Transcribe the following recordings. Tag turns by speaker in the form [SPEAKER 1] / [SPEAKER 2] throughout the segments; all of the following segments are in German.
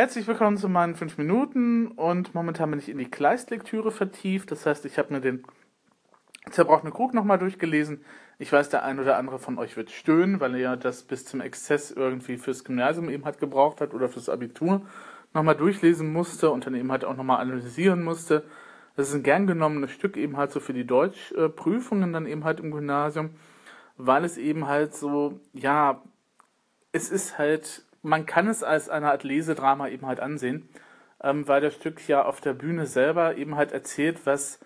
[SPEAKER 1] Herzlich willkommen zu meinen 5 Minuten und momentan bin ich in die Kleist-Lektüre vertieft. Das heißt, ich habe mir den zerbrochenen Krug nochmal durchgelesen. Ich weiß, der ein oder andere von euch wird stöhnen, weil er ja das bis zum Exzess irgendwie fürs Gymnasium eben halt gebraucht hat oder fürs Abitur nochmal durchlesen musste und dann eben halt auch nochmal analysieren musste. Das ist ein gern genommenes Stück eben halt so für die Deutschprüfungen dann eben halt im Gymnasium, weil es eben halt so, ja, es ist halt man kann es als eine Art Lesedrama eben halt ansehen, ähm, weil das Stück ja auf der Bühne selber eben halt erzählt, was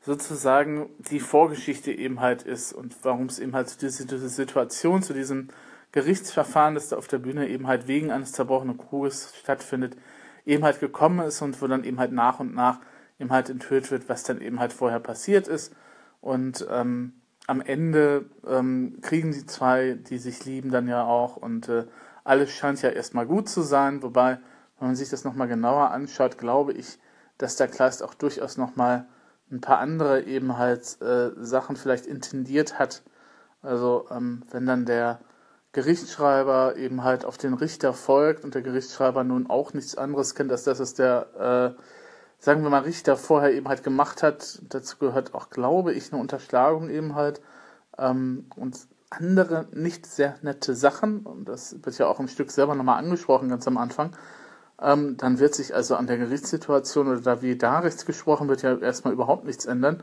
[SPEAKER 1] sozusagen die Vorgeschichte eben halt ist und warum es eben halt zu dieser, dieser Situation, zu diesem Gerichtsverfahren, das da auf der Bühne eben halt wegen eines zerbrochenen Kruges stattfindet, eben halt gekommen ist und wo dann eben halt nach und nach eben halt enthüllt wird, was dann eben halt vorher passiert ist. Und ähm, am Ende ähm, kriegen die zwei, die sich lieben, dann ja auch und äh, alles scheint ja erstmal gut zu sein, wobei, wenn man sich das nochmal genauer anschaut, glaube ich, dass der Kleist auch durchaus nochmal ein paar andere eben halt äh, Sachen vielleicht intendiert hat. Also ähm, wenn dann der Gerichtsschreiber eben halt auf den Richter folgt und der Gerichtsschreiber nun auch nichts anderes kennt, als das, was der, äh, sagen wir mal, Richter vorher eben halt gemacht hat. Dazu gehört auch, glaube ich, eine Unterschlagung eben halt. Ähm, und andere nicht sehr nette Sachen, und das wird ja auch im Stück selber nochmal angesprochen, ganz am Anfang, ähm, dann wird sich also an der Gerichtssituation oder da wie da rechts gesprochen wird, ja erstmal überhaupt nichts ändern.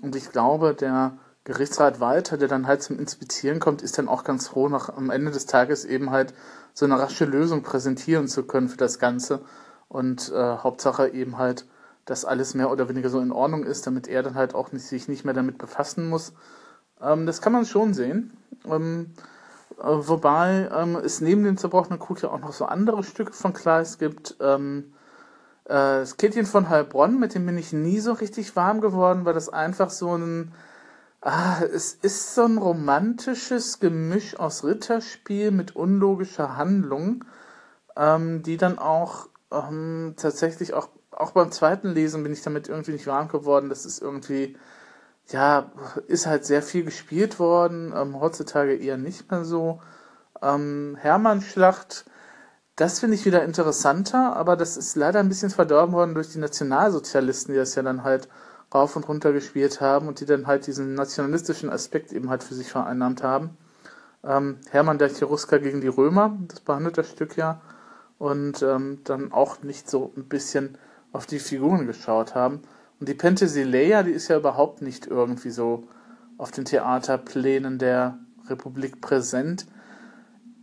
[SPEAKER 1] Und ich glaube, der Gerichtsrat Walter, der dann halt zum Inspizieren kommt, ist dann auch ganz froh, nach am Ende des Tages eben halt so eine rasche Lösung präsentieren zu können für das Ganze. Und äh, Hauptsache eben halt, dass alles mehr oder weniger so in Ordnung ist, damit er dann halt auch nicht, sich nicht mehr damit befassen muss. Ähm, das kann man schon sehen. Ähm, äh, wobei ähm, es neben dem zerbrochenen Krug ja auch noch so andere Stücke von Kleist gibt. Ähm, äh, das Käthchen von Heilbronn, mit dem bin ich nie so richtig warm geworden, weil das einfach so ein. Ah, es ist so ein romantisches Gemisch aus Ritterspiel mit unlogischer Handlung, ähm, die dann auch ähm, tatsächlich auch, auch beim zweiten Lesen bin ich damit irgendwie nicht warm geworden. Das ist irgendwie ja, ist halt sehr viel gespielt worden, ähm, heutzutage eher nicht mehr so. Ähm, Hermannschlacht, das finde ich wieder interessanter, aber das ist leider ein bisschen verdorben worden durch die Nationalsozialisten, die das ja dann halt rauf und runter gespielt haben und die dann halt diesen nationalistischen Aspekt eben halt für sich vereinnahmt haben. Ähm, Hermann der Cherusker gegen die Römer, das behandelt das Stück ja, und ähm, dann auch nicht so ein bisschen auf die Figuren geschaut haben. Und die Penthesilea, die ist ja überhaupt nicht irgendwie so auf den Theaterplänen der Republik präsent.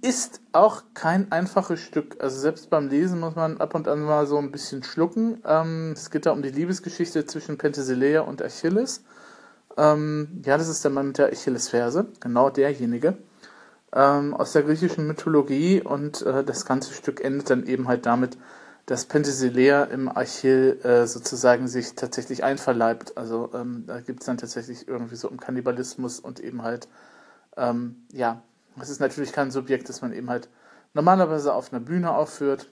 [SPEAKER 1] Ist auch kein einfaches Stück. Also selbst beim Lesen muss man ab und an mal so ein bisschen schlucken. Ähm, es geht da um die Liebesgeschichte zwischen Penthesilea und Achilles. Ähm, ja, das ist der Mann mit der Achillesferse, genau derjenige ähm, aus der griechischen Mythologie und äh, das ganze Stück endet dann eben halt damit, dass Penthesilea im Achill äh, sozusagen sich tatsächlich einverleibt. Also ähm, da gibt es dann tatsächlich irgendwie so um Kannibalismus und eben halt, ähm, ja, es ist natürlich kein Subjekt, das man eben halt normalerweise auf einer Bühne aufführt,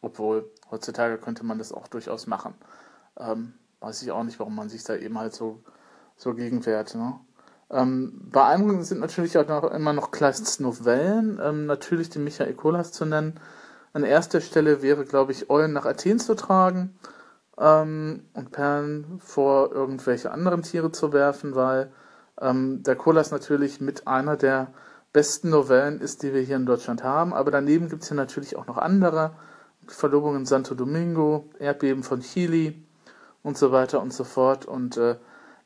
[SPEAKER 1] obwohl heutzutage könnte man das auch durchaus machen. Ähm, weiß ich auch nicht, warum man sich da eben halt so, so gegenwehrt. Ne? Ähm, beeindruckend sind natürlich auch noch, immer noch Kleists Novellen, ähm, natürlich die Michael Kolas zu nennen, an erster Stelle wäre, glaube ich, Eulen nach Athen zu tragen ähm, und Perlen vor irgendwelche anderen Tiere zu werfen, weil ähm, der Kolas natürlich mit einer der besten Novellen ist, die wir hier in Deutschland haben. Aber daneben gibt es ja natürlich auch noch andere. Verlobung in Santo Domingo, Erdbeben von Chili und so weiter und so fort. Und äh,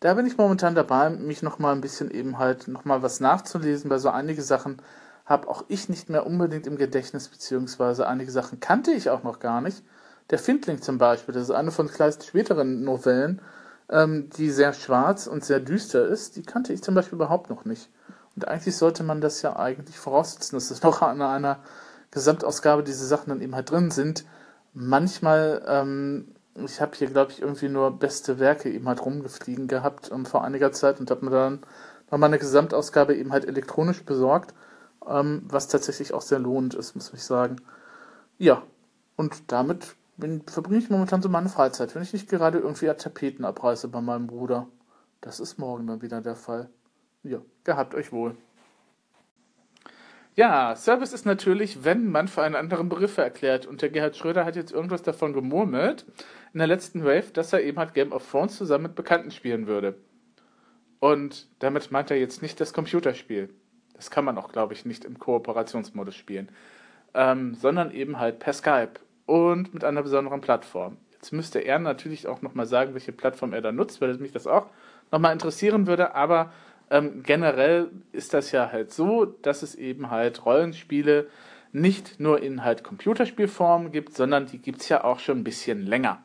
[SPEAKER 1] da bin ich momentan dabei, mich nochmal ein bisschen eben halt nochmal was nachzulesen, weil so einige Sachen habe auch ich nicht mehr unbedingt im Gedächtnis, beziehungsweise einige Sachen kannte ich auch noch gar nicht. Der Findling zum Beispiel, das ist eine von Kleists späteren Novellen, ähm, die sehr schwarz und sehr düster ist, die kannte ich zum Beispiel überhaupt noch nicht. Und eigentlich sollte man das ja eigentlich voraussetzen, dass es noch an einer Gesamtausgabe diese Sachen dann eben halt drin sind. Manchmal, ähm, ich habe hier, glaube ich, irgendwie nur beste Werke eben halt rumgefliegen gehabt um, vor einiger Zeit und habe mir dann nochmal eine Gesamtausgabe eben halt elektronisch besorgt ähm, was tatsächlich auch sehr lohnend ist, muss ich sagen. Ja, und damit bin, verbringe ich momentan so meine Freizeit, wenn ich nicht gerade irgendwie Tapeten abreiße bei meinem Bruder. Das ist morgen dann wieder der Fall. Ja, gehabt euch wohl. Ja, Service ist natürlich, wenn man für einen anderen Begriffe erklärt. Und der Gerhard Schröder hat jetzt irgendwas davon gemurmelt in der letzten Wave, dass er eben halt Game of Thrones zusammen mit Bekannten spielen würde. Und damit meint er jetzt nicht das Computerspiel. Das kann man auch, glaube ich, nicht im Kooperationsmodus spielen. Ähm, sondern eben halt per Skype und mit einer besonderen Plattform. Jetzt müsste er natürlich auch nochmal sagen, welche Plattform er da nutzt, weil mich das auch nochmal interessieren würde. Aber ähm, generell ist das ja halt so, dass es eben halt Rollenspiele nicht nur in halt Computerspielform gibt, sondern die gibt es ja auch schon ein bisschen länger.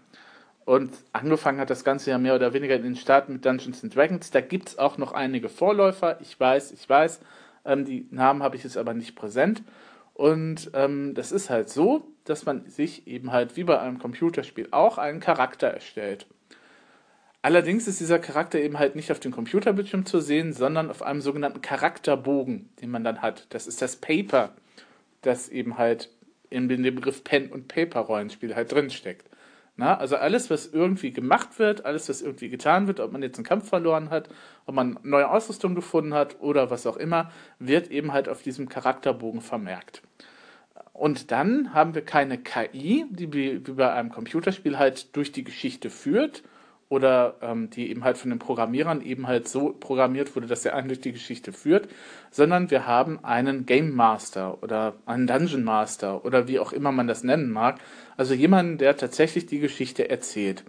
[SPEAKER 1] Und angefangen hat das Ganze ja mehr oder weniger in den Staaten mit Dungeons and Dragons. Da gibt es auch noch einige Vorläufer. Ich weiß, ich weiß. Ähm, die Namen habe ich jetzt aber nicht präsent. Und ähm, das ist halt so, dass man sich eben halt wie bei einem Computerspiel auch einen Charakter erstellt. Allerdings ist dieser Charakter eben halt nicht auf dem Computerbildschirm zu sehen, sondern auf einem sogenannten Charakterbogen, den man dann hat. Das ist das Paper, das eben halt in dem Begriff Pen- und Paper-Rollenspiel halt drinsteckt. Na, also alles, was irgendwie gemacht wird, alles, was irgendwie getan wird, ob man jetzt einen Kampf verloren hat, ob man neue Ausrüstung gefunden hat oder was auch immer, wird eben halt auf diesem Charakterbogen vermerkt. Und dann haben wir keine KI, die wie bei einem Computerspiel halt durch die Geschichte führt, oder ähm, die eben halt von den Programmierern eben halt so programmiert wurde, dass er einen durch die Geschichte führt, sondern wir haben einen Game Master oder einen Dungeon Master oder wie auch immer man das nennen mag. Also jemanden, der tatsächlich die Geschichte erzählt.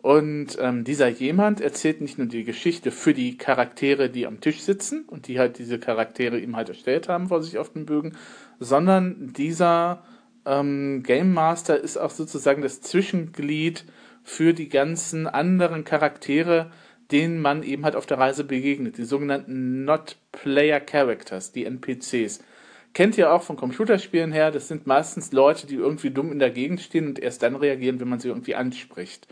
[SPEAKER 1] Und ähm, dieser jemand erzählt nicht nur die Geschichte für die Charaktere, die am Tisch sitzen und die halt diese Charaktere ihm halt erstellt haben vor sich auf den Bögen, sondern dieser ähm, Game Master ist auch sozusagen das Zwischenglied für die ganzen anderen Charaktere, denen man eben halt auf der Reise begegnet. Die sogenannten Not-Player Characters, die NPCs. Kennt ihr auch von Computerspielen her, das sind meistens Leute, die irgendwie dumm in der Gegend stehen und erst dann reagieren, wenn man sie irgendwie anspricht.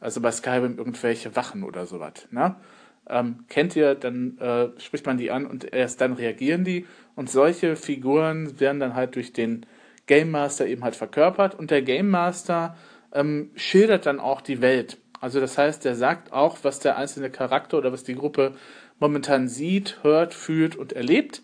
[SPEAKER 1] Also bei Skyrim irgendwelche Wachen oder sowas. Ne? Ähm, kennt ihr, dann äh, spricht man die an und erst dann reagieren die. Und solche Figuren werden dann halt durch den Game Master eben halt verkörpert. Und der Game Master ähm, schildert dann auch die Welt. Also das heißt, er sagt auch, was der einzelne Charakter oder was die Gruppe momentan sieht, hört, fühlt und erlebt.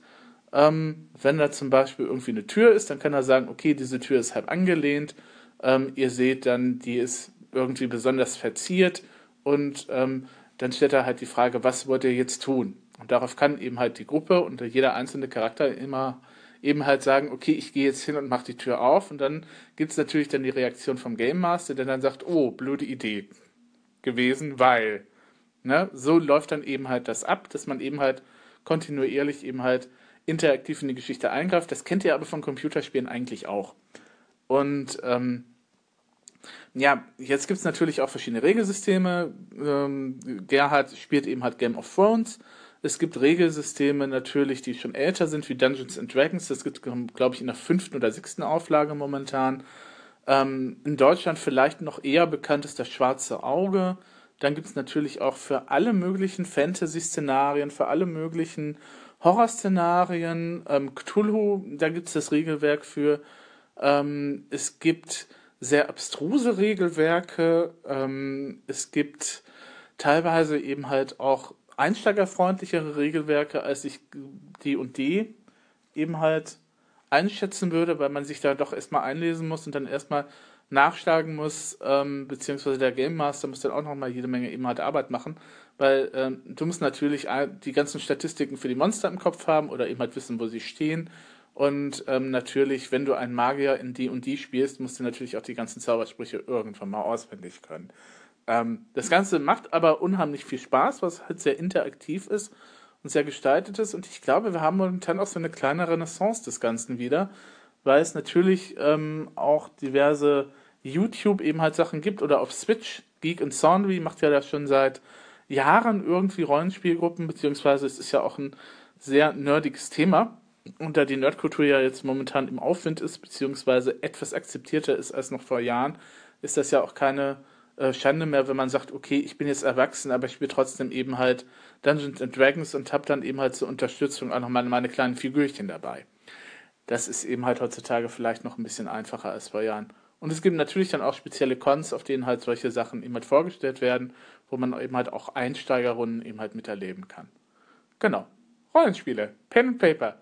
[SPEAKER 1] Ähm, wenn da zum Beispiel irgendwie eine Tür ist, dann kann er sagen, okay, diese Tür ist halb angelehnt. Ähm, ihr seht dann, die ist irgendwie besonders verziert und ähm, dann stellt er halt die Frage, was wollt ihr jetzt tun? Und darauf kann eben halt die Gruppe und jeder einzelne Charakter immer eben halt sagen, okay, ich gehe jetzt hin und mache die Tür auf und dann gibt es natürlich dann die Reaktion vom Game Master, der dann sagt, oh, blöde Idee gewesen, weil, ne, so läuft dann eben halt das ab, dass man eben halt kontinuierlich eben halt interaktiv in die Geschichte eingreift. Das kennt ihr aber von Computerspielen eigentlich auch. Und ähm, ja, jetzt gibt es natürlich auch verschiedene Regelsysteme. Ähm, Gerhard spielt eben halt Game of Thrones. Es gibt Regelsysteme natürlich, die schon älter sind, wie Dungeons and Dragons. Das gibt, glaube ich, in der fünften oder sechsten Auflage momentan. Ähm, in Deutschland vielleicht noch eher bekannt ist das Schwarze Auge. Dann gibt es natürlich auch für alle möglichen Fantasy-Szenarien, für alle möglichen Horror-Szenarien, ähm, Cthulhu, da gibt es das Regelwerk für. Ähm, es gibt sehr abstruse Regelwerke. Ähm, es gibt teilweise eben halt auch einsteigerfreundlichere Regelwerke, als ich die und die eben halt einschätzen würde, weil man sich da doch erstmal einlesen muss und dann erstmal nachschlagen muss, ähm, beziehungsweise der Game Master muss dann auch nochmal jede Menge eben halt Arbeit machen, weil ähm, du musst natürlich die ganzen Statistiken für die Monster im Kopf haben oder eben halt wissen, wo sie stehen. Und ähm, natürlich, wenn du einen Magier in die und die spielst, musst du natürlich auch die ganzen Zaubersprüche irgendwann mal auswendig können. Ähm, das Ganze macht aber unheimlich viel Spaß, was halt sehr interaktiv ist und sehr gestaltet ist. Und ich glaube, wir haben momentan auch so eine kleine Renaissance des Ganzen wieder, weil es natürlich ähm, auch diverse YouTube eben halt Sachen gibt oder auf Switch. Geek and Soundry macht ja das schon seit Jahren irgendwie Rollenspielgruppen, beziehungsweise es ist ja auch ein sehr nerdiges Thema. Und da die Nerdkultur ja jetzt momentan im Aufwind ist, beziehungsweise etwas akzeptierter ist als noch vor Jahren, ist das ja auch keine äh, Schande mehr, wenn man sagt, okay, ich bin jetzt erwachsen, aber ich spiele trotzdem eben halt Dungeons and Dragons und habe dann eben halt zur Unterstützung auch noch meine, meine kleinen Figürchen dabei. Das ist eben halt heutzutage vielleicht noch ein bisschen einfacher als vor Jahren. Und es gibt natürlich dann auch spezielle Cons, auf denen halt solche Sachen eben halt vorgestellt werden, wo man eben halt auch Einsteigerrunden eben halt miterleben kann. Genau. Rollenspiele. Pen and Paper.